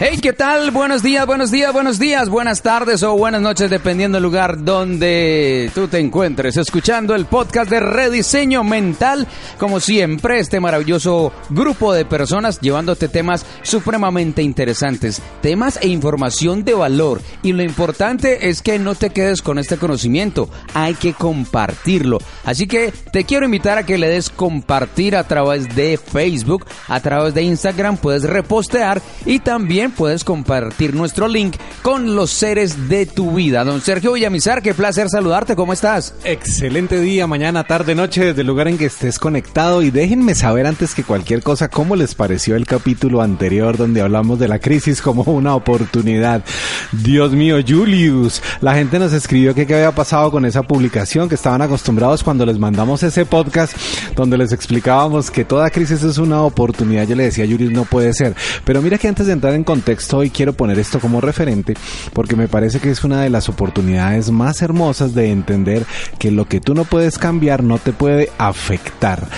Hey, ¿qué tal? Buenos días, buenos días, buenos días, buenas tardes o buenas noches, dependiendo del lugar donde tú te encuentres, escuchando el podcast de Rediseño Mental. Como siempre, este maravilloso grupo de personas llevándote temas supremamente interesantes, temas e información de valor. Y lo importante es que no te quedes con este conocimiento, hay que compartirlo. Así que te quiero invitar a que le des compartir a través de Facebook, a través de Instagram, puedes repostear y también puedes compartir nuestro link con los seres de tu vida. Don Sergio Villamizar, qué placer saludarte, ¿cómo estás? Excelente día, mañana, tarde, noche, desde el lugar en que estés conectado y déjenme saber antes que cualquier cosa cómo les pareció el capítulo anterior donde hablamos de la crisis como una oportunidad. Dios mío, Julius, la gente nos escribió que qué había pasado con esa publicación, que estaban acostumbrados cuando les mandamos ese podcast donde les explicábamos que toda crisis es una oportunidad. Yo le decía a Julius, no puede ser. Pero mira que antes de entrar en contexto y quiero poner esto como referente porque me parece que es una de las oportunidades más hermosas de entender que lo que tú no puedes cambiar no te puede afectar.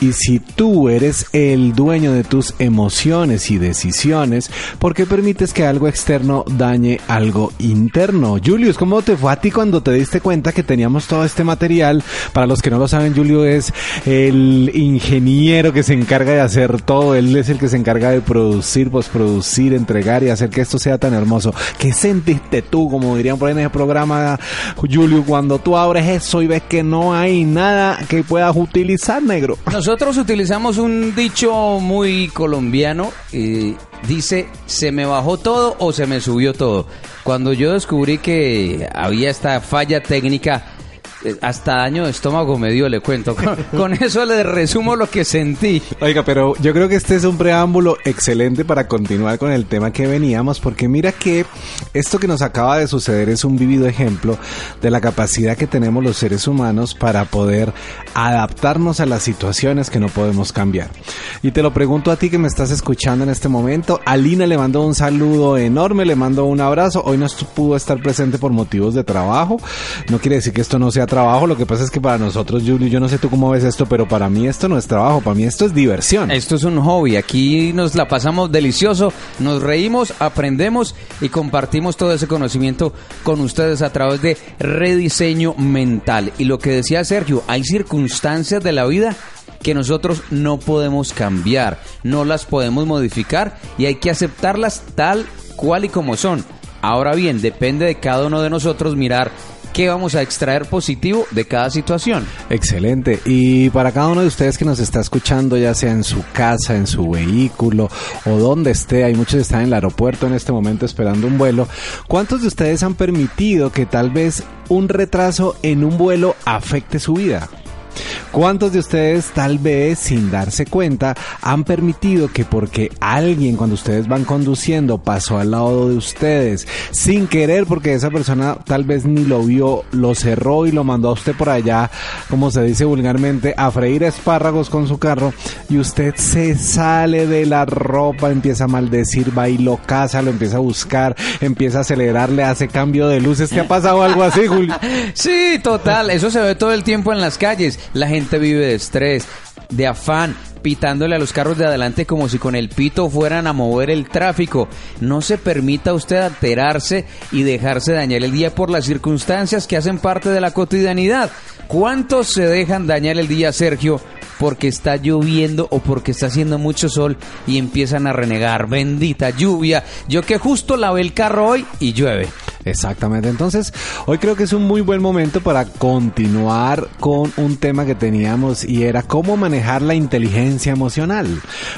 Y si tú eres el dueño de tus emociones y decisiones, ¿por qué permites que algo externo dañe algo interno? Julius, ¿cómo te fue a ti cuando te diste cuenta que teníamos todo este material? Para los que no lo saben, Julio es el ingeniero que se encarga de hacer todo, él es el que se encarga de producir, postproducir, entregar y hacer que esto sea tan hermoso. ¿Qué sentiste tú, como dirían por ahí en el programa, Julio, cuando tú abres eso y ves que no hay nada que puedas utilizar, negro? Nosotros utilizamos un dicho muy colombiano, y dice, se me bajó todo o se me subió todo. Cuando yo descubrí que había esta falla técnica, eh, hasta daño de estómago me dio, le cuento. Con, con, eso le resumo lo que sentí. Oiga, pero yo creo que este es un preámbulo excelente para continuar con el tema que veníamos, porque mira que esto que nos acaba de suceder es un vivido ejemplo de la capacidad que tenemos los seres humanos para poder adaptarnos a las situaciones que no podemos cambiar. Y te lo pregunto a ti que me estás escuchando en este momento. Alina le mando un saludo enorme, le mando un abrazo. Hoy no pudo estar presente por motivos de trabajo. No quiere decir que esto no sea trabajo, lo que pasa es que para nosotros, Julio, yo no sé tú cómo ves esto, pero para mí esto no es trabajo, para mí esto es diversión. Esto es un hobby, aquí nos la pasamos delicioso, nos reímos, aprendemos y compartimos todo ese conocimiento con ustedes a través de rediseño mental. Y lo que decía Sergio, hay circunstancias de la vida que nosotros no podemos cambiar, no las podemos modificar y hay que aceptarlas tal cual y como son. Ahora bien, depende de cada uno de nosotros mirar qué vamos a extraer positivo de cada situación. Excelente. Y para cada uno de ustedes que nos está escuchando, ya sea en su casa, en su vehículo o donde esté, hay muchos que están en el aeropuerto en este momento esperando un vuelo. ¿Cuántos de ustedes han permitido que tal vez un retraso en un vuelo afecte su vida? ¿Cuántos de ustedes tal vez sin darse cuenta han permitido que porque alguien cuando ustedes van conduciendo pasó al lado de ustedes sin querer porque esa persona tal vez ni lo vio, lo cerró y lo mandó a usted por allá, como se dice vulgarmente, a freír espárragos con su carro y usted se sale de la ropa, empieza a maldecir, va y lo caza, lo empieza a buscar, empieza a acelerarle, hace cambio de luces. ¿Te ha pasado algo así, Julio? Sí, total, eso se ve todo el tiempo en las calles. La gente vive de estrés, de afán, pitándole a los carros de adelante como si con el pito fueran a mover el tráfico. No se permita usted alterarse y dejarse dañar el día por las circunstancias que hacen parte de la cotidianidad. ¿Cuántos se dejan dañar el día, Sergio? porque está lloviendo o porque está haciendo mucho sol y empiezan a renegar. Bendita lluvia. Yo que justo lavé el carro hoy y llueve. Exactamente, entonces hoy creo que es un muy buen momento para continuar con un tema que teníamos y era cómo manejar la inteligencia emocional.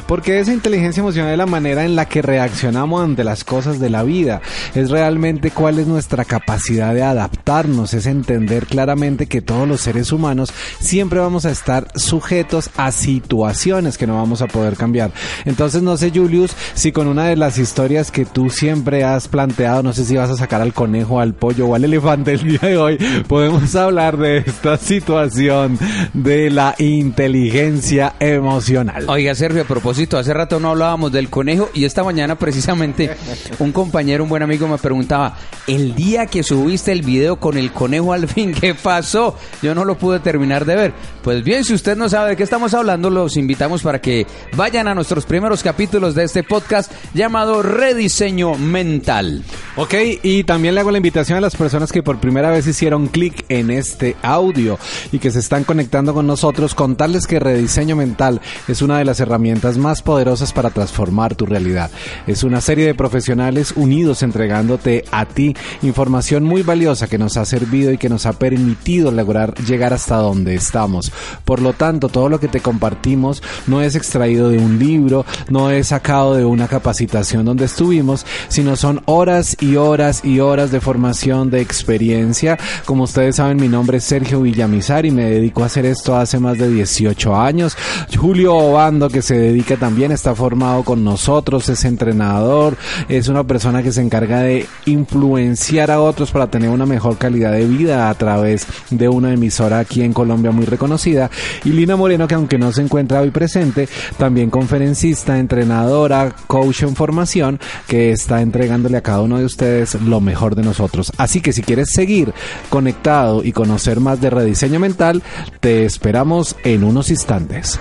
Porque esa inteligencia emocional es la manera en la que reaccionamos ante las cosas de la vida. Es realmente cuál es nuestra capacidad de adaptarnos, es entender claramente que todos los seres humanos siempre vamos a estar sujetos a situaciones que no vamos a poder cambiar. Entonces no sé Julius si con una de las historias que tú siempre has planteado, no sé si vas a sacar al al conejo, al pollo o al elefante, el día de hoy podemos hablar de esta situación de la inteligencia emocional. Oiga, Sergio, a propósito, hace rato no hablábamos del conejo y esta mañana precisamente un compañero, un buen amigo me preguntaba, el día que subiste el video con el conejo al fin, ¿qué pasó? Yo no lo pude terminar de ver. Pues bien, si usted no sabe de qué estamos hablando, los invitamos para que vayan a nuestros primeros capítulos de este podcast llamado Rediseño Mental. Ok, y también le hago la invitación a las personas que por primera vez hicieron clic en este audio y que se están conectando con nosotros, contarles que Rediseño Mental es una de las herramientas más poderosas para transformar tu realidad. Es una serie de profesionales unidos entregándote a ti información muy valiosa que nos ha servido y que nos ha permitido lograr llegar hasta donde estamos. Por lo tanto, todo lo que te compartimos no es extraído de un libro, no es sacado de una capacitación donde estuvimos, sino son horas y horas y horas de formación, de experiencia. Como ustedes saben, mi nombre es Sergio Villamizar y me dedico a hacer esto hace más de 18 años. Julio Obando, que se dedica también, está formado con nosotros, es entrenador, es una persona que se encarga de influenciar a otros para tener una mejor calidad de vida a través de una emisora aquí en Colombia muy reconocida. Y Lina Moreno, que aunque no se encuentra hoy presente, también conferencista, entrenadora, coach en formación, que está entregándole a cada uno de ustedes lo mejor de nosotros. Así que si quieres seguir conectado y conocer más de rediseño mental, te esperamos en unos instantes.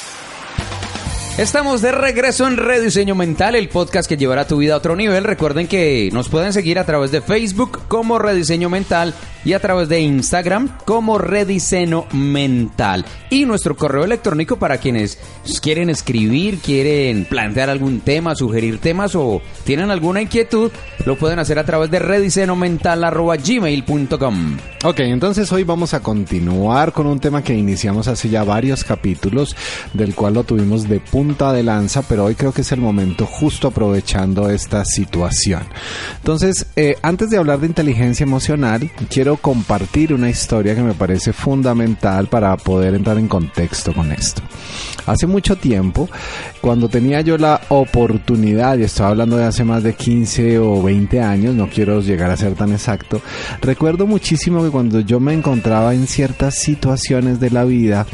Estamos de regreso en Rediseño Mental, el podcast que llevará tu vida a otro nivel. Recuerden que nos pueden seguir a través de Facebook como Rediseño Mental y a través de Instagram como Rediseño Mental. Y nuestro correo electrónico para quienes quieren escribir, quieren plantear algún tema, sugerir temas o tienen alguna inquietud, lo pueden hacer a través de rediseñomental.gmail.com. Ok, entonces hoy vamos a continuar con un tema que iniciamos hace ya varios capítulos, del cual lo tuvimos de punta de lanza, pero hoy creo que es el momento justo aprovechando esta situación. Entonces, eh, antes de hablar de inteligencia emocional, quiero compartir una historia que me parece fundamental para poder entrar en contexto con esto. Hace mucho tiempo, cuando tenía yo la oportunidad, y estoy hablando de hace más de 15 o 20 años, no quiero llegar a ser tan exacto, recuerdo muchísimo que cuando yo me encontraba en ciertas situaciones de la vida,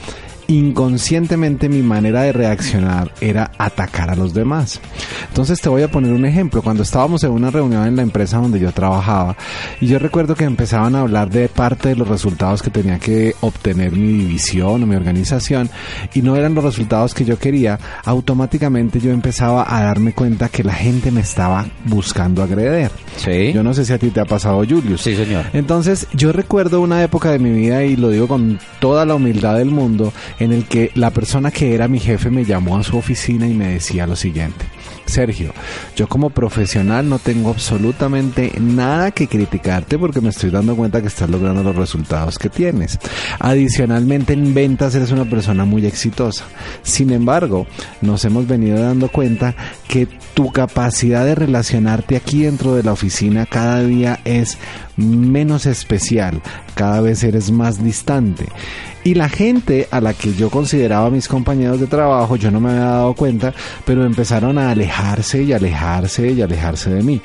inconscientemente mi manera de reaccionar era atacar a los demás. Entonces te voy a poner un ejemplo. Cuando estábamos en una reunión en la empresa donde yo trabajaba y yo recuerdo que empezaban a hablar de parte de los resultados que tenía que obtener mi división o mi organización y no eran los resultados que yo quería, automáticamente yo empezaba a darme cuenta que la gente me estaba buscando agreder. Sí. Yo no sé si a ti te ha pasado, Julius. Sí, señor. Entonces, yo recuerdo una época de mi vida y lo digo con toda la humildad del mundo, en el que la persona que era mi jefe me llamó a su oficina y me decía lo siguiente. Sergio, yo como profesional no tengo absolutamente nada que criticarte porque me estoy dando cuenta que estás logrando los resultados que tienes. Adicionalmente en ventas eres una persona muy exitosa. Sin embargo, nos hemos venido dando cuenta que tu capacidad de relacionarte aquí dentro de la oficina cada día es menos especial, cada vez eres más distante. Y la gente a la que yo consideraba mis compañeros de trabajo, yo no me había dado cuenta, pero empezaron a alejarse y alejarse y alejarse de mí.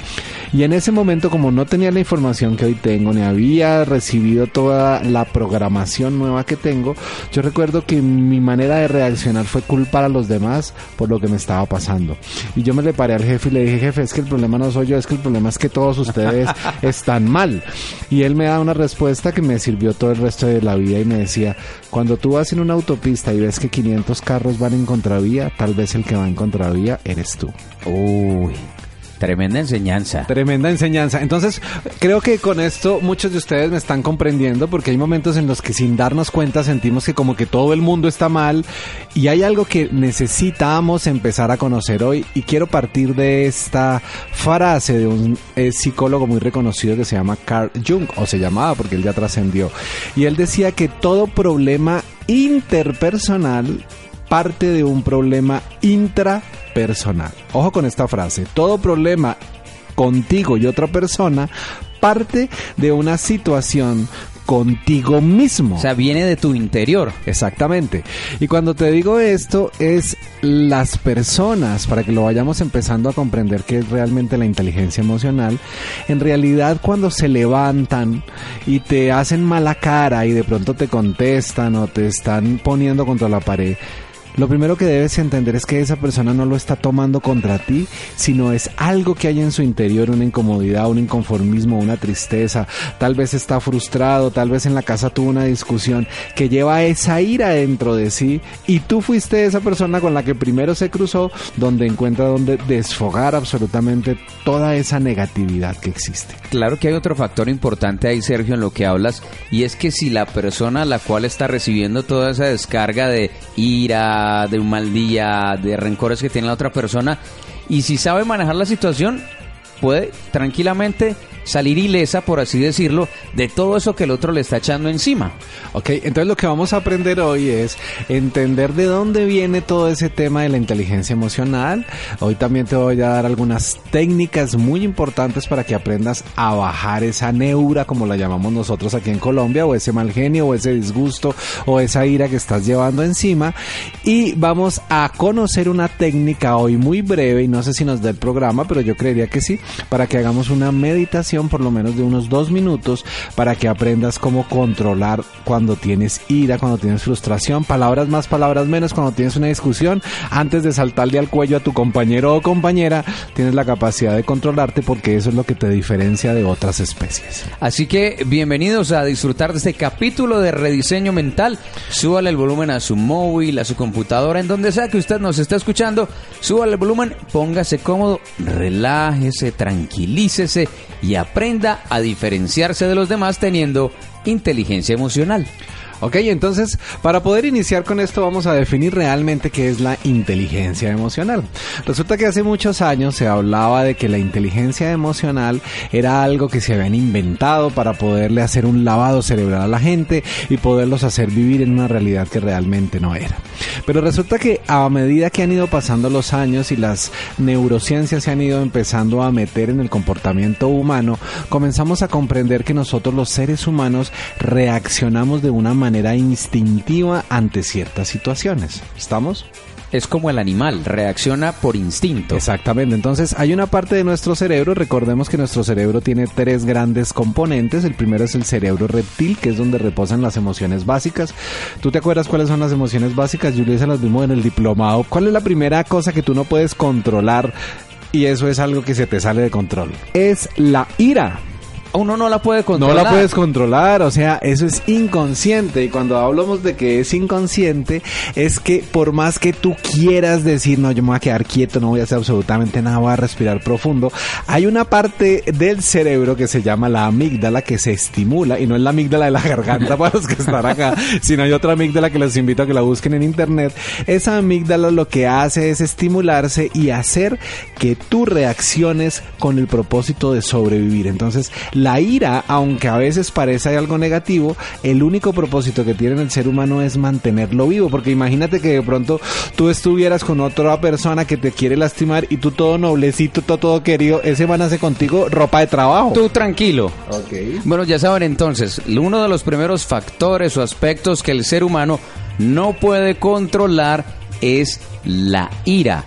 Y en ese momento, como no tenía la información que hoy tengo, ni había recibido toda la programación nueva que tengo, yo recuerdo que mi manera de reaccionar fue culpar a los demás por lo que me estaba pasando. Y yo me le paré al jefe y le dije, jefe, es que el problema no soy yo, es que el problema es que todos ustedes están mal. Y él me da una respuesta que me sirvió todo el resto de la vida y me decía, cuando tú vas en una autopista y ves que 500 carros van en contravía, tal vez el que va en contravía eres tú. Uy. Tremenda enseñanza. Tremenda enseñanza. Entonces, creo que con esto muchos de ustedes me están comprendiendo porque hay momentos en los que sin darnos cuenta sentimos que como que todo el mundo está mal y hay algo que necesitamos empezar a conocer hoy y quiero partir de esta frase de un eh, psicólogo muy reconocido que se llama Carl Jung o se llamaba porque él ya trascendió y él decía que todo problema interpersonal parte de un problema intrapersonal. Ojo con esta frase, todo problema contigo y otra persona parte de una situación contigo mismo. O sea, viene de tu interior. Exactamente. Y cuando te digo esto, es las personas, para que lo vayamos empezando a comprender qué es realmente la inteligencia emocional, en realidad cuando se levantan y te hacen mala cara y de pronto te contestan o te están poniendo contra la pared, lo primero que debes entender es que esa persona no lo está tomando contra ti, sino es algo que hay en su interior, una incomodidad, un inconformismo, una tristeza. Tal vez está frustrado, tal vez en la casa tuvo una discusión que lleva esa ira dentro de sí y tú fuiste esa persona con la que primero se cruzó, donde encuentra donde desfogar absolutamente toda esa negatividad que existe. Claro que hay otro factor importante ahí, Sergio, en lo que hablas, y es que si la persona a la cual está recibiendo toda esa descarga de ira, de un mal día, de rencores que tiene la otra persona. Y si sabe manejar la situación, puede tranquilamente salir ilesa, por así decirlo, de todo eso que el otro le está echando encima. Ok, entonces lo que vamos a aprender hoy es entender de dónde viene todo ese tema de la inteligencia emocional. Hoy también te voy a dar algunas técnicas muy importantes para que aprendas a bajar esa neura, como la llamamos nosotros aquí en Colombia, o ese mal genio, o ese disgusto, o esa ira que estás llevando encima. Y vamos a conocer una técnica hoy muy breve, y no sé si nos da el programa, pero yo creería que sí, para que hagamos una meditación por lo menos de unos dos minutos para que aprendas cómo controlar cuando tienes ira, cuando tienes frustración, palabras más, palabras menos, cuando tienes una discusión, antes de saltarle al cuello a tu compañero o compañera, tienes la capacidad de controlarte porque eso es lo que te diferencia de otras especies. Así que bienvenidos a disfrutar de este capítulo de rediseño mental. Súbale el volumen a su móvil, a su computadora, en donde sea que usted nos esté escuchando. Súbale el volumen, póngase cómodo, relájese, tranquilícese y aprenda a diferenciarse de los demás teniendo inteligencia emocional. Ok, entonces para poder iniciar con esto vamos a definir realmente qué es la inteligencia emocional. Resulta que hace muchos años se hablaba de que la inteligencia emocional era algo que se habían inventado para poderle hacer un lavado cerebral a la gente y poderlos hacer vivir en una realidad que realmente no era. Pero resulta que a medida que han ido pasando los años y las neurociencias se han ido empezando a meter en el comportamiento humano, comenzamos a comprender que nosotros los seres humanos reaccionamos de una manera manera instintiva ante ciertas situaciones. ¿Estamos? es como el animal, reacciona por instinto. Exactamente, entonces hay una parte de nuestro cerebro, recordemos que nuestro cerebro tiene tres grandes componentes, el primero es el cerebro reptil, que es donde reposan las emociones básicas. ¿Tú te acuerdas cuáles son las emociones básicas? Julio se las vimos en el diplomado. ¿Cuál es la primera cosa que tú no puedes controlar y eso es algo que se te sale de control? Es la ira. Uno no la puede No controlar. la puedes controlar, o sea, eso es inconsciente. Y cuando hablamos de que es inconsciente, es que por más que tú quieras decir, no, yo me voy a quedar quieto, no voy a hacer absolutamente nada, voy a respirar profundo, hay una parte del cerebro que se llama la amígdala que se estimula, y no es la amígdala de la garganta para los que están acá, sino hay otra amígdala que les invito a que la busquen en internet. Esa amígdala lo que hace es estimularse y hacer que tú reacciones con el propósito de sobrevivir. Entonces, la ira, aunque a veces parece algo negativo, el único propósito que tiene el ser humano es mantenerlo vivo. Porque imagínate que de pronto tú estuvieras con otra persona que te quiere lastimar y tú todo noblecito, todo, todo querido, ese man hace contigo ropa de trabajo. Tú tranquilo. Ok. Bueno, ya saben entonces, uno de los primeros factores o aspectos que el ser humano no puede controlar es la ira.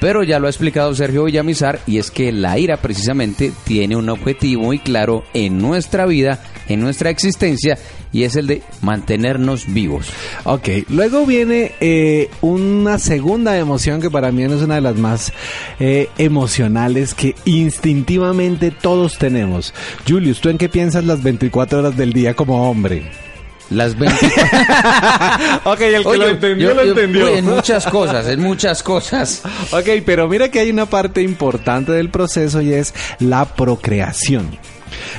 Pero ya lo ha explicado Sergio Villamizar y es que la ira precisamente tiene un objetivo muy claro en nuestra vida, en nuestra existencia y es el de mantenernos vivos. Ok, luego viene eh, una segunda emoción que para mí es una de las más eh, emocionales que instintivamente todos tenemos. Julius, ¿tú en qué piensas las 24 horas del día como hombre? Las 20... ok, el que Oye, lo entendió, yo- lo yo- entendió. en muchas cosas, en muchas cosas. Ok, pero mira que hay una parte importante del proceso y es la procreación.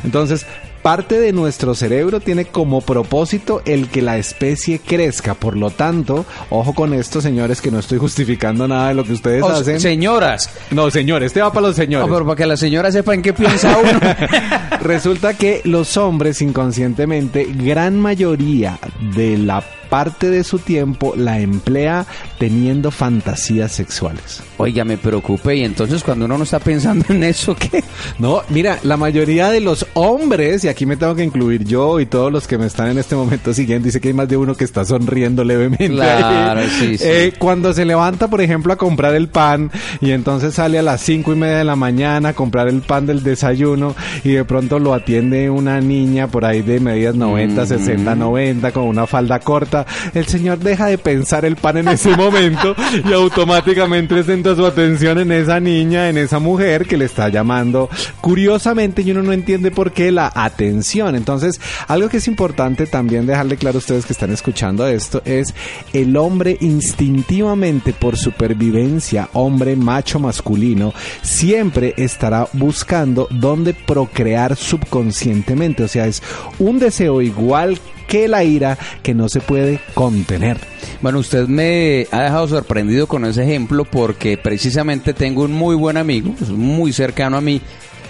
Entonces, parte de nuestro cerebro tiene como propósito el que la especie crezca. Por lo tanto, ojo con esto, señores, que no estoy justificando nada de lo que ustedes O- hacen. señoras, no, señores, este va para los No, señores. pero para que la señora sepa en qué piensa uno. Resulta que los hombres inconscientemente, gran mayoría de la parte de su tiempo la emplea teniendo fantasías sexuales. Oiga, me preocupé y entonces cuando uno no está pensando en eso, ¿qué? No, mira, la mayoría de los hombres, y aquí me tengo que incluir yo y todos los que me están en este momento siguiendo, dice que hay más de uno que está sonriendo levemente. Claro, sí, sí. Eh, cuando se levanta, por ejemplo, a comprar el pan y entonces sale a las cinco y media de la mañana a comprar el pan del desayuno y de pronto lo atiende una niña por ahí de medidas 90, 60, 90 con una falda corta, el señor deja de pensar el pan en ese momento y automáticamente centra su atención en esa niña, en esa mujer que le está llamando. Curiosamente, y uno no entiende por qué la atención. Entonces, algo que es importante también dejarle claro a ustedes que están escuchando esto es el hombre instintivamente por supervivencia, hombre macho masculino, siempre estará buscando dónde procrear subconscientemente. O sea, es un deseo igual que la ira que no se puede contener. Bueno, usted me ha dejado sorprendido con ese ejemplo porque precisamente tengo un muy buen amigo, muy cercano a mí,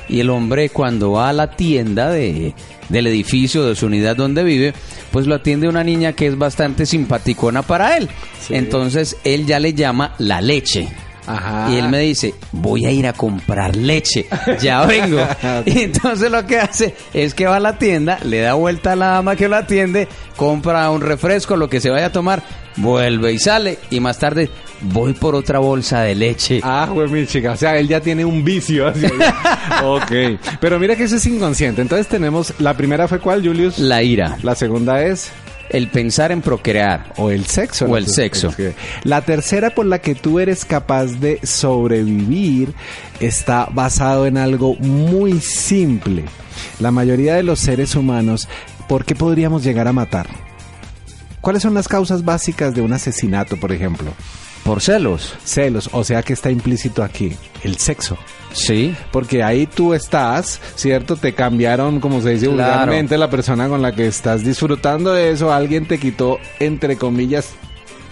y el hombre cuando va a la tienda de, del edificio, de su unidad donde vive, pues lo atiende una niña que es bastante simpaticona para él. Entonces él ya le llama la leche. Ajá. Y él me dice, voy a ir a comprar leche, ya vengo. Y entonces lo que hace es que va a la tienda, le da vuelta a la dama que lo atiende, compra un refresco, lo que se vaya a tomar, vuelve y sale. Y más tarde, voy por otra bolsa de leche. Ah, güey, mi chica. O sea, él ya tiene un vicio. así. ok. Pero mira que eso es inconsciente. Entonces tenemos, la primera fue cuál, Julius? La ira, La segunda es... el pensar en procrear. O el sexo. O ¿no? el sexo. La tercera por la que tú eres capaz de sobrevivir está basado en algo muy simple. La mayoría de los seres humanos, ¿por qué podríamos llegar a matar? ¿Cuáles son las causas básicas de un asesinato, por ejemplo? Por celos. Celos, o sea que está implícito aquí, el sexo. Sí. Porque ahí tú estás, ¿cierto? Te cambiaron, como se dice Claro. vulgarmente, la persona con la que estás disfrutando de eso. Alguien te quitó, entre comillas,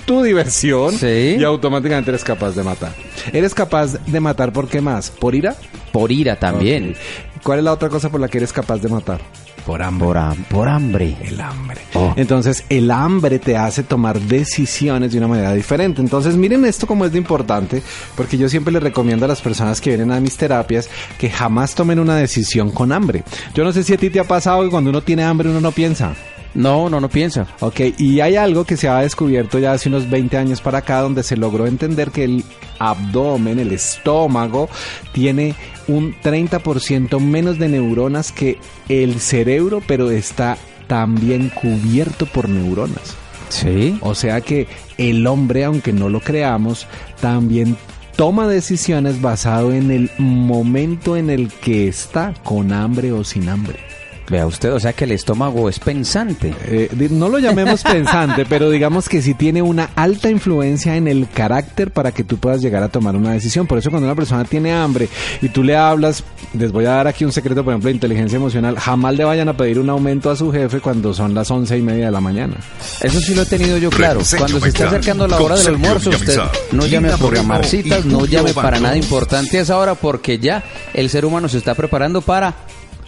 tu diversión Sí. y automáticamente eres capaz de matar. ¿Eres capaz de matar por qué más? ¿Por ira? Por ira también. ¿Cuál es la otra cosa por la que eres capaz de matar? Por hambre. Por, ham- por hambre. El hambre. Oh. Entonces, el hambre te hace tomar decisiones de una manera diferente. Entonces, miren esto como es de importante, porque yo siempre les recomiendo a las personas que vienen a mis terapias que jamás tomen una decisión con hambre. Yo no sé si a ti te ha pasado que cuando uno tiene hambre uno no piensa. No, no, no piensa. Ok, y hay algo que se ha descubierto ya hace unos 20 años para acá donde se logró entender que el abdomen, el estómago, tiene un 30% menos de neuronas que el cerebro, pero está también cubierto por neuronas. Sí. O sea que el hombre, aunque no lo creamos, también toma decisiones basado en el momento en el que está, con hambre o sin hambre. Vea usted, o sea que el estómago es pensante. Eh, no lo llamemos pensante, pero digamos que sí tiene una alta influencia en el carácter para que tú puedas llegar a tomar una decisión. Por eso cuando una persona tiene hambre y tú le hablas, les voy a dar aquí un secreto, por ejemplo, de inteligencia emocional, jamás le vayan a pedir un aumento a su jefe cuando son las once y media de la mañana. Eso sí lo he tenido yo claro. Cuando se está acercando la hora del almuerzo, usted no llame a programar citas, no llame para nada importante a esa hora porque ya el ser humano se está preparando para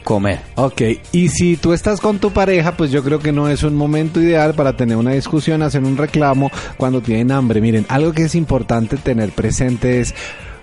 comer. Ok, y si tú estás con tu pareja, pues yo creo que no es un momento ideal para tener una discusión, hacer un reclamo cuando tienen hambre. Miren, algo que es importante tener presente es...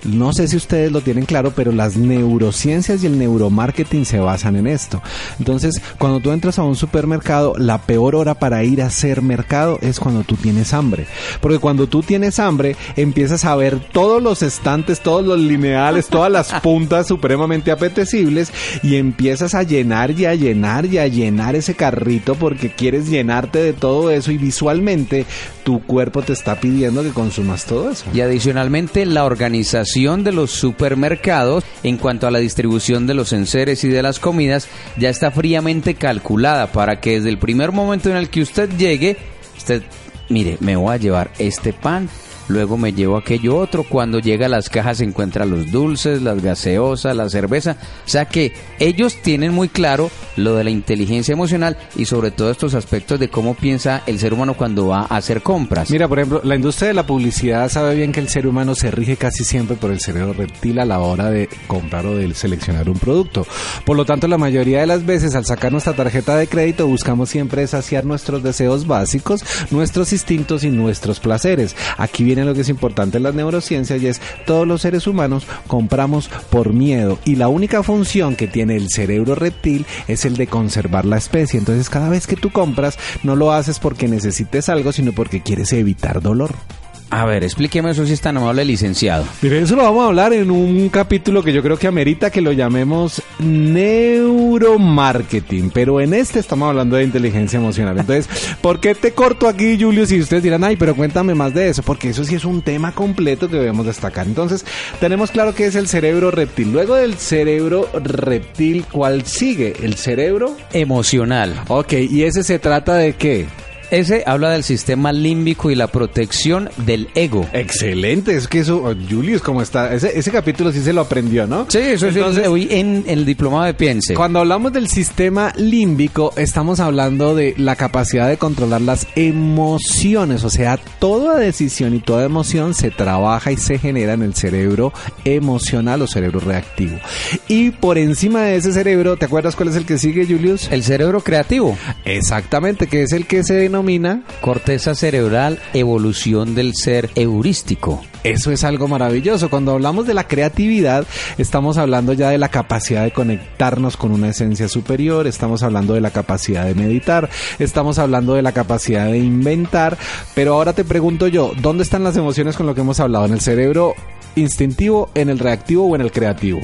No sé si ustedes lo tienen claro, pero las neurociencias y el neuromarketing se basan en esto. Entonces, cuando tú entras a un supermercado, la peor hora para ir a hacer mercado es cuando tú tienes hambre. Porque cuando tú tienes hambre, empiezas a ver todos los estantes, todos los lineales, todas las puntas supremamente apetecibles y empiezas a llenar y a llenar y a llenar ese carrito porque quieres llenarte de todo eso y visualmente tu cuerpo te está pidiendo que consumas todo eso. Y adicionalmente la organización de los supermercados en cuanto a la distribución de los enseres y de las comidas ya está fríamente calculada para que desde el primer momento en el que usted llegue, usted, mire, me voy a llevar este pan, luego me llevo aquello otro, cuando llega a las cajas se encuentra los dulces, las gaseosas, la cerveza, o sea que ellos tienen muy claro lo de la inteligencia emocional y sobre todo estos aspectos de cómo piensa el ser humano cuando va a hacer compras. Mira, por ejemplo, la industria de la publicidad sabe bien que el ser humano se rige casi siempre por el cerebro reptil a la hora de comprar o de seleccionar un producto. Por lo tanto, la mayoría de las veces al sacar nuestra tarjeta de crédito buscamos siempre saciar nuestros deseos básicos, nuestros instintos y nuestros placeres. Aquí viene lo que es importante en las neurociencias y es todos los seres humanos compramos por miedo y la única función que tiene el cerebro reptil es el de conservar la especie. Entonces, cada vez que tú compras, no lo haces porque necesites algo, sino porque quieres evitar dolor. A ver, explíqueme eso si es tan amable, licenciado. Mire, eso lo vamos a hablar en un capítulo que yo creo que amerita que lo llamemos neuromarketing, pero en este estamos hablando de inteligencia emocional. Entonces, ¿por qué te corto aquí, Julio? Si ustedes dirán, ay, pero cuéntame más de eso, porque eso sí es un tema completo que debemos destacar. Entonces, tenemos claro que es el cerebro reptil. Luego del cerebro reptil, ¿cuál sigue? El cerebro. Emocional. Ok, ¿y ese se trata de qué? Ese habla del sistema límbico y la protección del ego. Excelente, es que eso, oh, Julius, ¿cómo está? Ese, ese capítulo sí se lo aprendió, ¿no? Sí, eso es Entonces, hoy en el diplomado de Piense. Cuando hablamos del sistema límbico, estamos hablando de la capacidad de controlar las emociones, o sea, toda decisión y toda emoción se trabaja y se genera en el cerebro emocional o cerebro reactivo. Y por encima de ese cerebro, ¿te acuerdas cuál es el que sigue, Julius? El cerebro creativo. Exactamente, que es el que se denomina Corteza cerebral, evolución del ser heurístico. Eso es algo maravilloso. Cuando hablamos de la creatividad, estamos hablando ya de la capacidad de conectarnos con una esencia superior, estamos hablando de la capacidad de meditar, estamos hablando de la capacidad de inventar, pero ahora te pregunto yo, ¿dónde están las emociones con lo que hemos hablado? ¿En el cerebro instintivo, en el reactivo o en el creativo?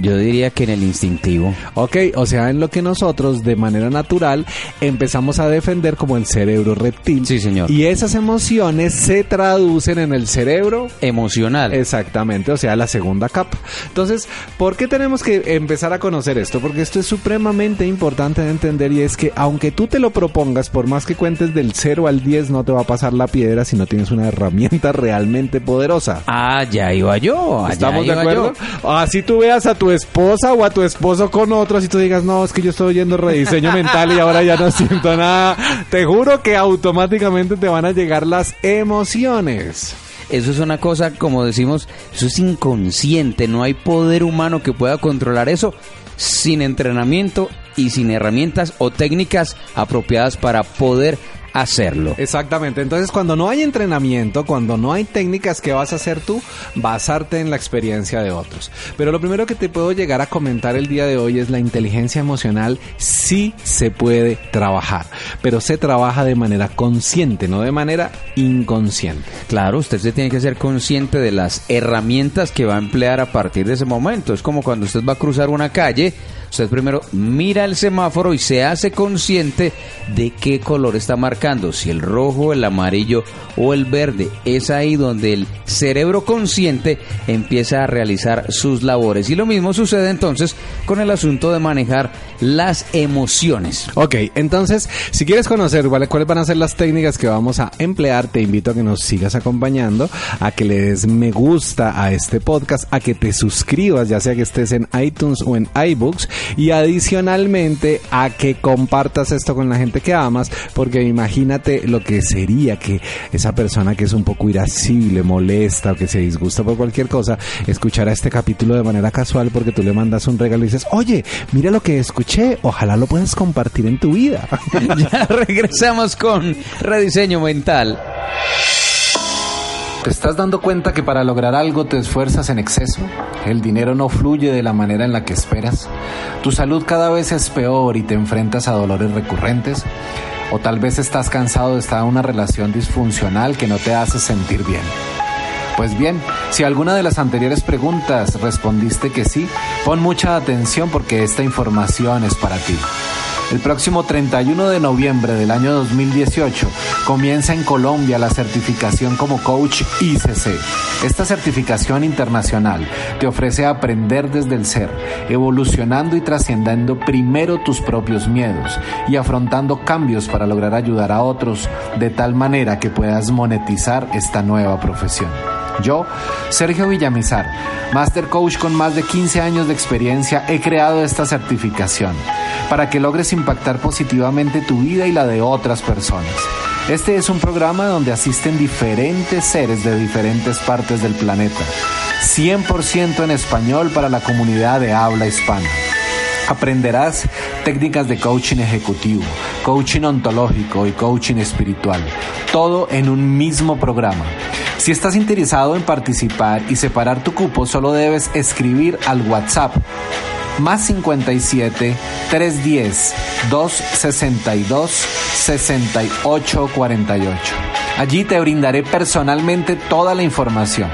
Yo diría que en el instintivo. Ok, o sea, en lo que nosotros de manera natural empezamos a defender como el cerebro reptil. Sí, señor. Y esas emociones se traducen en el cerebro Emocional. Exactamente, o sea, la segunda capa. Entonces, ¿por qué tenemos que empezar a conocer esto? Porque esto es supremamente importante de entender y es que aunque tú te lo propongas, por más que cuentes del 0 al 10, no te va a pasar la piedra si no tienes una herramienta realmente poderosa. Ah, ya iba yo. allá ¿Estamos de acuerdo? yo. Así tú veas a tu esposa o a tu esposo con otros y tú digas, no, es que yo estoy oyendo rediseño mental y ahora ya no siento nada. Te juro que automáticamente te van a llegar las emociones. Eso es una cosa, como decimos, eso es inconsciente. No hay poder humano que pueda controlar eso sin entrenamiento y sin herramientas o técnicas apropiadas para poder hacerlo. Exactamente, entonces cuando no hay entrenamiento, cuando no hay técnicas que vas a hacer tú, basarte en la experiencia de otros. Pero lo primero que te puedo llegar a comentar el día de hoy es la inteligencia emocional sí se puede trabajar, pero se trabaja de manera consciente, no de manera inconsciente. Claro, usted se tiene que ser consciente de las herramientas que va a emplear a partir de ese momento. Es como cuando usted va a cruzar una calle, Usted primero mira el semáforo y se hace consciente de qué color está marcando, si el rojo, el amarillo o el verde. Es ahí donde el cerebro consciente empieza a realizar sus labores. Y lo mismo sucede entonces con el asunto de manejar las emociones. Ok, entonces, si quieres conocer cuáles van a ser las técnicas que vamos a emplear, te invito a que nos sigas acompañando, a que le des me gusta a este podcast, a que te suscribas, ya sea que estés en iTunes o en iBooks, y adicionalmente a que compartas esto con la gente que amas, porque imagínate lo que sería que esa persona que es un poco irascible, molesta o que se disgusta por cualquier cosa, escuchara este capítulo de manera casual porque tú le mandas un regalo y dices, oye, mira lo que escuché, ojalá lo puedas compartir en tu vida. ya regresamos con rediseño mental. ¿Te estás dando cuenta que para lograr algo te esfuerzas en exceso? El dinero no fluye de la manera en la que esperas. Tu salud cada vez es peor y te enfrentas a dolores recurrentes. O tal vez estás cansado de estar en una relación disfuncional que no te hace sentir bien. Pues bien, si alguna de las anteriores preguntas respondiste que sí, pon mucha atención porque esta información es para ti. El próximo 31 de noviembre del año 2018 comienza en Colombia la certificación como coach ICC. Esta certificación internacional te ofrece aprender desde el ser, evolucionando y trascendiendo primero tus propios miedos y afrontando cambios para lograr ayudar a otros de tal manera que puedas monetizar esta nueva profesión. Yo, Sergio Villamizar, Master Coach con más de 15 años de experiencia, he creado esta certificación para que logres impactar positivamente tu vida y la de otras personas. Este es un programa donde asisten diferentes seres de diferentes partes del planeta, 100% en español para la comunidad de habla hispana. Aprenderás técnicas de coaching ejecutivo, coaching ontológico y coaching espiritual, todo en un mismo programa. Si estás interesado en participar y separar tu cupo, solo debes escribir al WhatsApp más 57 310 262 6848. Allí te brindaré personalmente toda la información.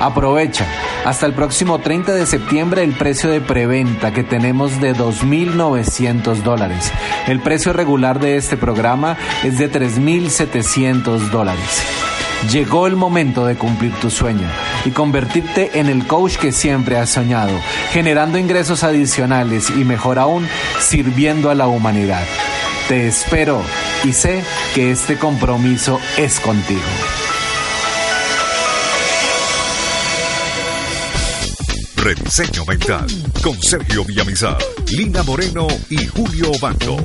Aprovecha hasta el próximo 30 de septiembre el precio de preventa que tenemos de 2.900 dólares. El precio regular de este programa es de 3.700 dólares. Llegó el momento de cumplir tu sueño y convertirte en el coach que siempre has soñado, generando ingresos adicionales y mejor aún, sirviendo a la humanidad. Te espero y sé que este compromiso es contigo. Rediseño Mental con Sergio Villamizar, Lina Moreno y Julio Bando.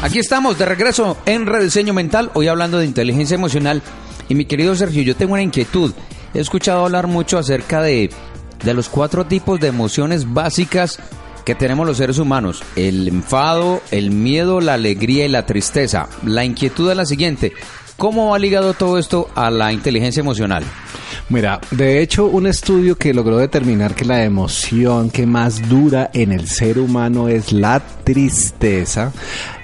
Aquí estamos de regreso en Rediseño Mental, hoy hablando de inteligencia emocional. Y mi querido Sergio, yo tengo una inquietud. He escuchado hablar mucho acerca de, de los cuatro tipos de emociones básicas que tenemos los seres humanos. El enfado, el miedo, la alegría y la tristeza. La inquietud es la siguiente. ¿Cómo va ligado todo esto a la inteligencia emocional? Mira, de hecho, un estudio que logró determinar que la emoción que más dura en el ser humano es la tristeza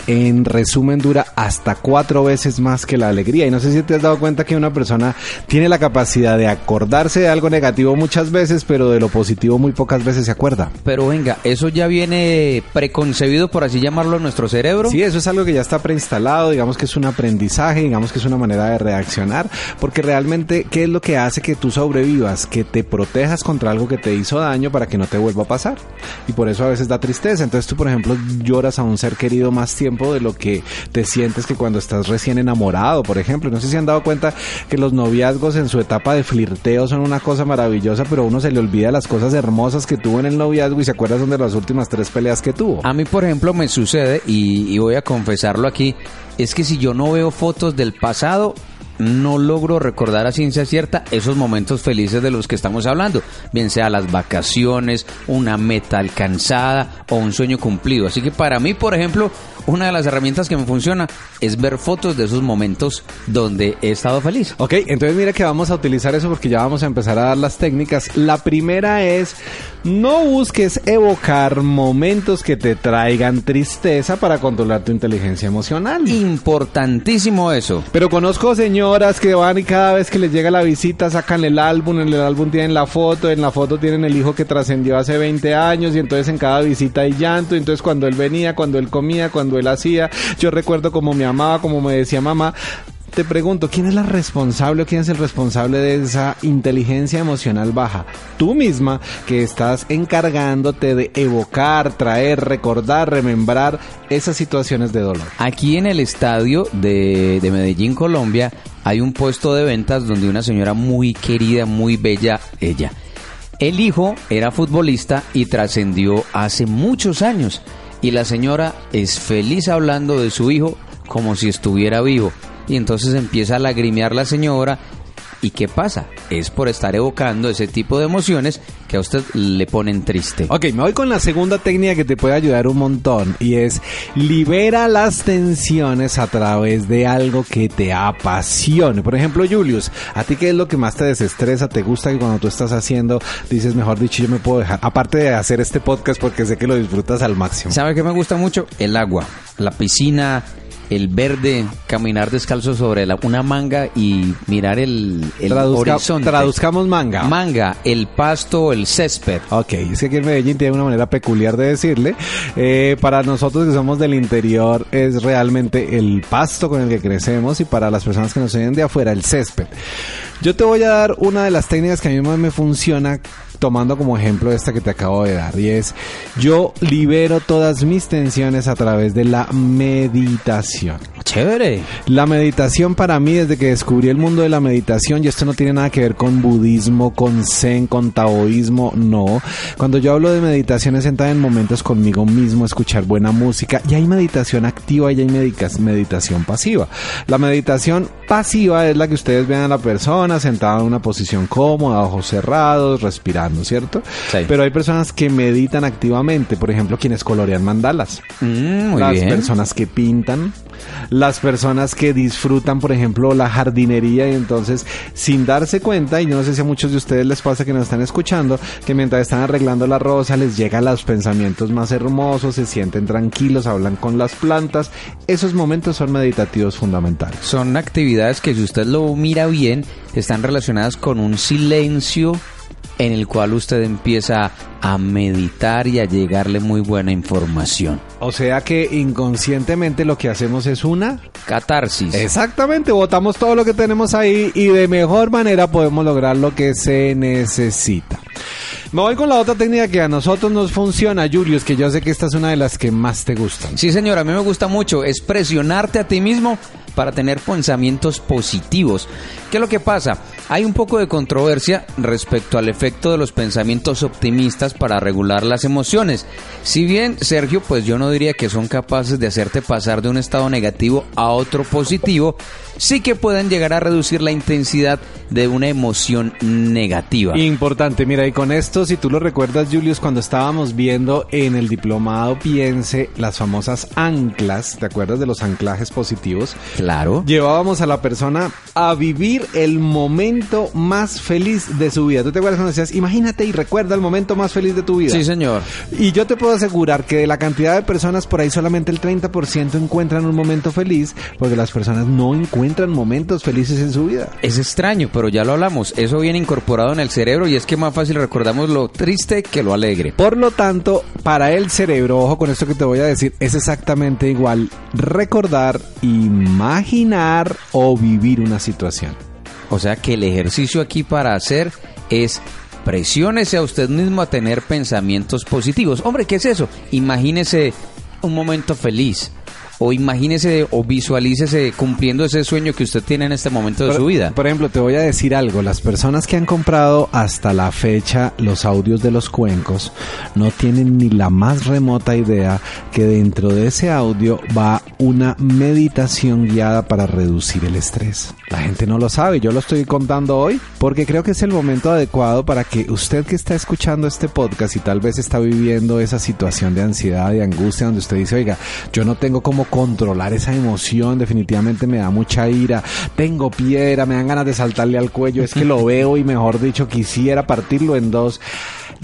en resumen dura hasta cuatro veces más que la alegría. Y no sé si te has dado cuenta que una persona tiene la capacidad de acordarse de algo negativo muchas veces, pero de lo positivo muy pocas veces se acuerda. Pero venga, ¿eso ya viene preconcebido, por así llamarlo, en nuestro cerebro? Sí, eso es algo que ya está preinstalado, digamos que es un aprendizaje, digamos que es una manera de reaccionar, porque realmente, ¿qué es lo que hace que tú sobrevivas? Que te protejas contra algo que te hizo daño para que no te vuelva a pasar. Y por eso a veces da tristeza. Entonces tú, por ejemplo, lloras a un ser querido más tiempo de lo que te sientes que cuando estás recién enamorado, por ejemplo. No sé si han dado cuenta que los noviazgos en su etapa de flirteo son una cosa maravillosa, pero uno se le olvida las cosas hermosas que tuvo en el noviazgo y se acuerda de las últimas tres peleas que tuvo. A mí, por ejemplo, me sucede, y voy a confesarlo aquí, es que si yo no veo fotos del pasado, no logro recordar a ciencia cierta esos momentos felices de los que estamos hablando, bien sea las vacaciones, una meta alcanzada o un sueño cumplido. Así que para mí, por ejemplo, una de las herramientas que me funciona es ver fotos de esos momentos donde he estado feliz. Ok, entonces mira que vamos a utilizar eso porque ya vamos a empezar a dar las técnicas. La primera es no busques evocar momentos que te traigan tristeza para controlar tu inteligencia emocional. Importantísimo eso. Pero conozco señor señoras que van y cada vez que les llega la visita sacan el álbum, en el álbum tienen la foto, en la foto tienen el hijo que trascendió hace 20 años y entonces en cada visita hay llanto, entonces cuando él venía, cuando él comía, cuando él hacía, yo recuerdo como me amaba, como me decía mamá, te pregunto, ¿quién es la responsable o quién es el responsable de esa inteligencia emocional baja? Tú misma que estás encargándote de evocar, traer, recordar, remembrar esas situaciones de dolor. Aquí en el estadio de, de Medellín, Colombia, hay un puesto de ventas donde una señora muy querida, muy bella, ella. El hijo era futbolista y trascendió hace muchos años. Y la señora es feliz hablando de su hijo como si estuviera vivo y entonces empieza a lagrimear la señora. ¿Y qué pasa? Es por estar evocando ese tipo de emociones que a usted le ponen triste. Ok, me voy con la segunda técnica que te puede ayudar un montón y es libera las tensiones a través de algo que te apasione. Por ejemplo, Julius, ¿a ti qué es lo que más te desestresa? ¿Te gusta que cuando tú estás haciendo dices, mejor dicho, yo me puedo dejar? Aparte de hacer este podcast porque sé que lo disfrutas al máximo. ¿Sabe qué me gusta mucho? El agua, la piscina, el verde, caminar descalzo sobre la, una manga y mirar el, el horizonte. Traduzcamos manga. Manga, el pasto, el césped. Ok, es que aquí en Medellín tiene una manera peculiar de decirle. Eh, para nosotros que somos del interior es realmente el pasto con el que crecemos y para las personas que nos vienen de afuera el césped. Yo te voy a dar una de las técnicas que a mí más me funciona tomando como ejemplo esta que te acabo de dar y es yo libero todas mis tensiones a través de la meditación. Chévere. La meditación para mí desde que descubrí el mundo de la meditación y esto no tiene nada que ver con budismo, con zen, con taoísmo, no. Cuando yo hablo de meditación es sentada en momentos conmigo mismo, escuchar buena música y hay meditación activa y hay meditación pasiva. La meditación pasiva es la que ustedes vean a la persona sentada en una posición cómoda, ojos cerrados, respirando, ¿cierto? Pero hay personas que meditan activamente, por ejemplo, quienes colorean mandalas. Mm, las personas que pintan, las personas que disfrutan, por ejemplo, la jardinería y entonces sin darse cuenta, y yo no sé si a muchos de ustedes les pasa que nos están escuchando, que mientras están arreglando la rosa les llegan los pensamientos más hermosos, se sienten tranquilos, hablan con las plantas. Esos momentos son meditativos fundamentales. Son actividades que si usted lo mira bien, están relacionadas con un silencio en el cual usted empieza a meditar y a llegarle muy buena información. O sea que inconscientemente lo que hacemos es una catarsis. Exactamente, botamos todo lo que tenemos ahí y de mejor manera podemos lograr lo que se necesita. Me voy con la otra técnica que a nosotros nos funciona, Julius, que yo sé que esta es una de las que más te gustan. Sí, señora, a mí me gusta mucho. Es presionarte a ti mismo para tener pensamientos positivos. ¿Qué es lo que pasa? Hay un poco de controversia respecto al efecto de los pensamientos optimistas para regular las emociones. Si bien, Sergio, pues yo no diría que son capaces de hacerte pasar de un estado negativo a otro positivo, sí que pueden llegar a reducir la intensidad de una emoción negativa. Importante, mira, y con esto, si tú lo recuerdas, Julius, cuando estábamos viendo en el diplomado Piense las famosas anclas, ¿te acuerdas de los anclajes positivos? Claro. Llevábamos a la persona a vivir el momento más feliz de su vida. ¿Tú te acuerdas cuando decías, imagínate y recuerda el momento más feliz de tu vida? Sí, señor. Y yo te puedo asegurar que de la cantidad de personas por ahí solamente el 30% encuentran un momento feliz porque las personas no encuentran momentos felices en su vida. Es extraño, pero ya lo hablamos. Eso viene incorporado en el cerebro y es que más fácil recordamos lo triste que lo alegre. Por lo tanto, para el cerebro, ojo con esto que te voy a decir, es exactamente igual recordar, imaginar o vivir una situación. O sea que el ejercicio aquí para hacer es presiónese a usted mismo a tener pensamientos positivos. Hombre, ¿qué es eso? Imagínese un momento feliz o imagínese o visualícese cumpliendo ese sueño que usted tiene en este momento de su vida. Por ejemplo, te voy a decir algo, las personas que han comprado hasta la fecha los audios de los cuencos no tienen ni la más remota idea que dentro de ese audio va una meditación guiada para reducir el estrés. La gente no lo sabe, yo lo estoy contando hoy porque creo que es el momento adecuado para que usted que está escuchando este podcast y tal vez está viviendo esa situación de ansiedad y angustia donde usted dice, oiga, yo no tengo controlar esa emoción, definitivamente me da mucha ira, tengo piedra, me dan ganas de saltarle al cuello, es que lo veo y mejor dicho quisiera partirlo en dos.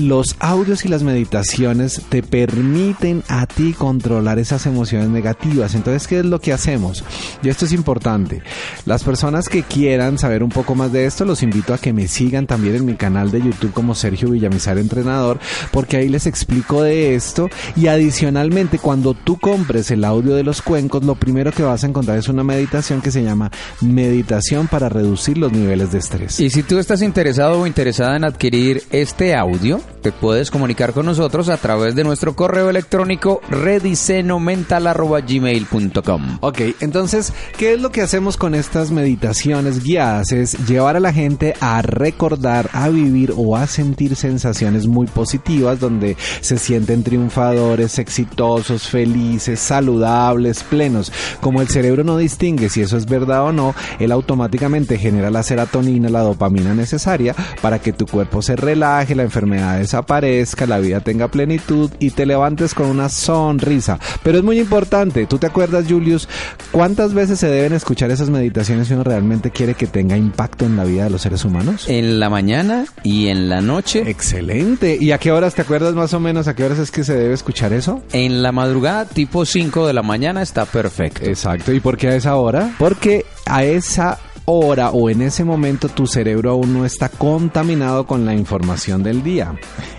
Los audios y las meditaciones te permiten a ti controlar esas emociones negativas. Entonces, ¿qué es lo que hacemos? Y esto es importante. Las personas que quieran saber un poco más de esto, los invito a que me sigan también en mi canal de YouTube como Sergio Villamizar Entrenador, porque ahí les explico de esto. Y adicionalmente, cuando tú compres el audio de los cuencos, lo primero que vas a encontrar es una meditación que se llama Meditación para reducir los niveles de estrés. Y si tú estás interesado o interesada en adquirir este audio, te puedes comunicar con nosotros a través de nuestro correo electrónico redisenomental.gmail.com. Ok, entonces, ¿qué es lo que hacemos con estas meditaciones guiadas? Es llevar a la gente a recordar, a vivir o a sentir sensaciones muy positivas donde se sienten triunfadores, exitosos, felices, saludables, plenos. Como el cerebro no distingue si eso es verdad o no, él automáticamente genera la serotonina, la dopamina necesaria para que tu cuerpo se relaje, la enfermedad desaparezca, la vida tenga plenitud y te levantes con una sonrisa. Pero es muy importante, ¿tú te acuerdas, Julius, cuántas veces se deben escuchar esas meditaciones si uno realmente quiere que tenga impacto en la vida de los seres humanos? En la mañana y en la noche. Excelente. ¿Y a qué horas te acuerdas más o menos a qué horas es que se debe escuchar eso? En la madrugada, tipo 5 de la mañana, está perfecto. Exacto. ¿Y por qué a esa hora? Porque a esa hora o en ese momento tu cerebro aún no está contaminado con la información del día.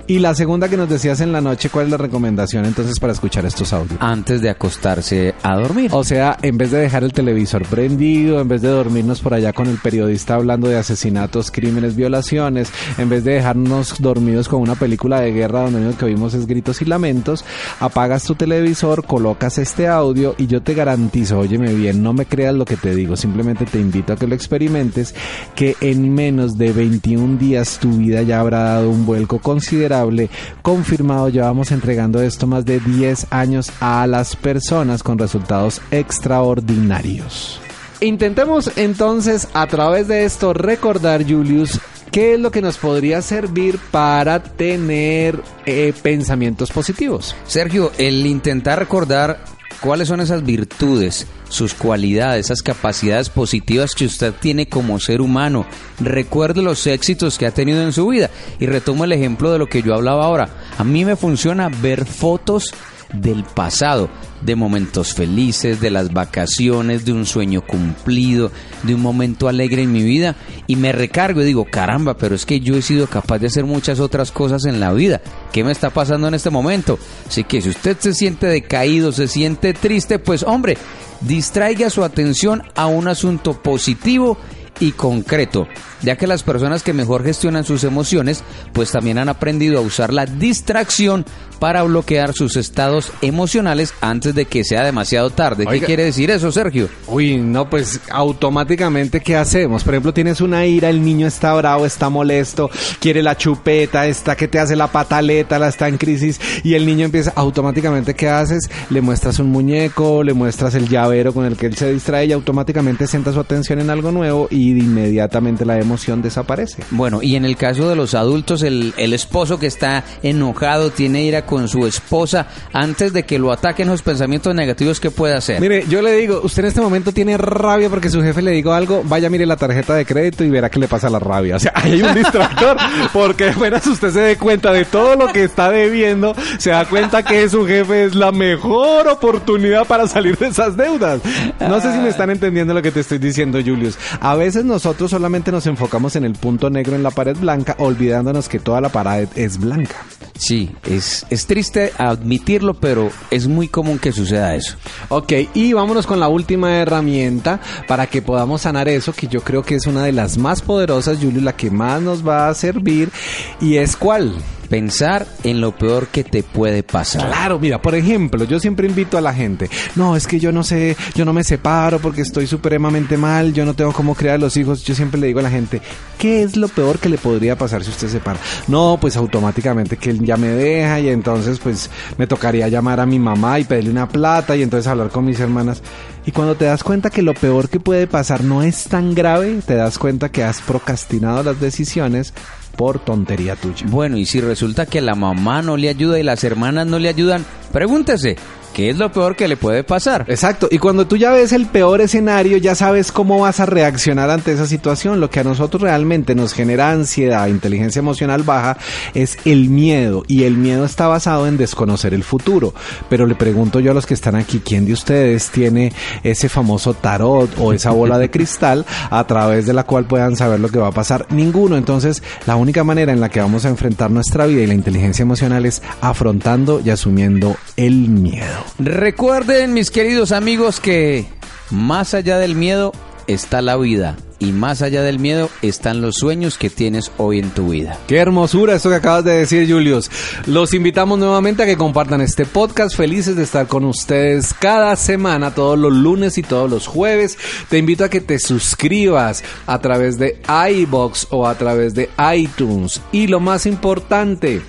Y la segunda que nos decías en la noche, ¿cuál es la recomendación entonces para escuchar estos audios? Antes de acostarse a dormir. O sea, en vez de dejar el televisor prendido, en vez de dormirnos por allá con el periodista hablando de asesinatos, crímenes, violaciones, en vez de dejarnos dormidos con una película de guerra donde lo que oímos es gritos y lamentos, apagas tu televisor, colocas este audio y yo te garantizo, óyeme bien, no me creas lo que te digo, simplemente te invito a que lo experimentes, que en menos de 21 días tu vida ya habrá dado un vuelco considerable confirmado. Llevamos entregando esto más de 10 años a las personas con resultados extraordinarios. Intentemos entonces a través de esto recordar, Julius, ¿Qué es lo que nos podría servir para tener eh, pensamientos positivos? Sergio, el intentar recordar cuáles son esas virtudes, sus cualidades, esas capacidades positivas que usted tiene como ser humano. Recuerde los éxitos que ha tenido en su vida. Y retomo el ejemplo de lo que yo hablaba ahora. A mí me funciona ver fotos del pasado, de momentos felices, de las vacaciones, de un sueño cumplido, de un momento alegre en mi vida y me recargo y digo, caramba, pero es que yo he sido capaz de hacer muchas otras cosas en la vida. ¿Qué me está pasando en este momento? Así que si usted se siente decaído, se siente triste, pues hombre, distraiga su atención a un asunto positivo y concreto, ya que las personas que mejor gestionan sus emociones, pues también han aprendido a usar la distracción para bloquear sus estados emocionales antes de que sea demasiado tarde. ¿Qué quiere decir eso, Sergio? Uy, no, pues automáticamente, ¿qué hacemos? Por ejemplo, tienes una ira, el niño está bravo, está molesto, quiere la chupeta, está que te hace la pataleta, la está en crisis, y el niño empieza, automáticamente, ¿qué haces? Le muestras un muñeco, le muestras el llavero con el que él se distrae y automáticamente centra su atención en algo nuevo y inmediatamente la emoción desaparece. Bueno, y en el caso de los adultos, el, el esposo que está enojado, tiene ira con su esposa antes de que lo ataquen los pensamientos negativos que puede hacer? Mire, yo le digo, usted en este momento tiene rabia porque su jefe le dijo algo, vaya mire la tarjeta de crédito y verá que le pasa la rabia. O sea, hay un distractor porque apenas usted se dé cuenta de todo lo que está debiendo, se da cuenta que su jefe es la mejor oportunidad para salir de esas deudas. No sé si me están entendiendo lo que te estoy diciendo, Julius. A veces nosotros solamente nos enfocamos en el punto negro en la pared blanca, olvidándonos que toda la pared es blanca. Sí, es, es triste admitirlo, pero es muy común que suceda eso. Ok, y vámonos con la última herramienta para que podamos sanar eso, que yo creo que es una de las más poderosas, Julio, la que más nos va a servir, y es cuál pensar en lo peor que te puede pasar. Claro, mira, por ejemplo, yo siempre invito a la gente, no, es que yo no sé, yo no me separo porque estoy supremamente mal, yo no tengo cómo criar a los hijos, yo siempre le digo a la gente, ¿qué es lo peor que le podría pasar si usted se separa? No, pues automáticamente que él ya me deja y entonces pues me tocaría llamar a mi mamá y pedirle una plata y entonces hablar con mis hermanas. Y cuando te das cuenta que lo peor que puede pasar no es tan grave, te das cuenta que has procrastinado las decisiones por tontería tuya. Bueno, y si resulta que la mamá no le ayuda y las hermanas no le ayudan, pregúntese, ¿Qué es lo peor que le puede pasar? Exacto, y cuando tú ya ves el peor escenario, ya sabes cómo vas a reaccionar ante esa situación. Lo que a nosotros realmente nos genera ansiedad, inteligencia emocional baja, es el miedo, y el miedo está basado en desconocer el futuro. Pero le pregunto yo a los que están aquí, ¿quién de ustedes tiene ese famoso tarot o esa bola de cristal a través de la cual puedan saber lo que va a pasar? Ninguno. Entonces, la única manera en la que vamos a enfrentar nuestra vida y la inteligencia emocional es afrontando y asumiendo el miedo. Recuerden, mis queridos amigos, que más allá del miedo está la vida. Y más allá del miedo están los sueños que tienes hoy en tu vida. Qué hermosura esto que acabas de decir, Julius. Los invitamos nuevamente a que compartan este podcast. Felices de estar con ustedes cada semana, todos los lunes y todos los jueves. Te invito a que te suscribas a través de iBox o a través de iTunes. Y lo más importante,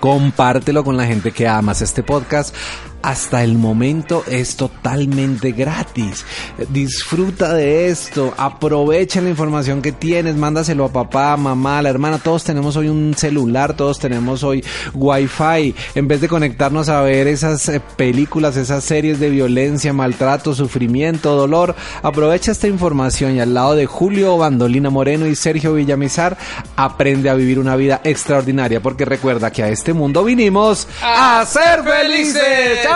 compártelo con la gente que amas este podcast hasta el momento es totalmente gratis. Disfruta de esto, aprovecha la información que tienes, mándaselo a papá, a mamá, a la hermana. Todos tenemos hoy un celular, todos tenemos hoy wifi. En vez de conectarnos a ver esas eh, películas, esas series de violencia, maltrato, sufrimiento, dolor, aprovecha esta información y al lado de Julio Bandolina Moreno y Sergio Villamizar, aprende a vivir una vida extraordinaria porque recuerda que a este mundo vinimos a ser felices.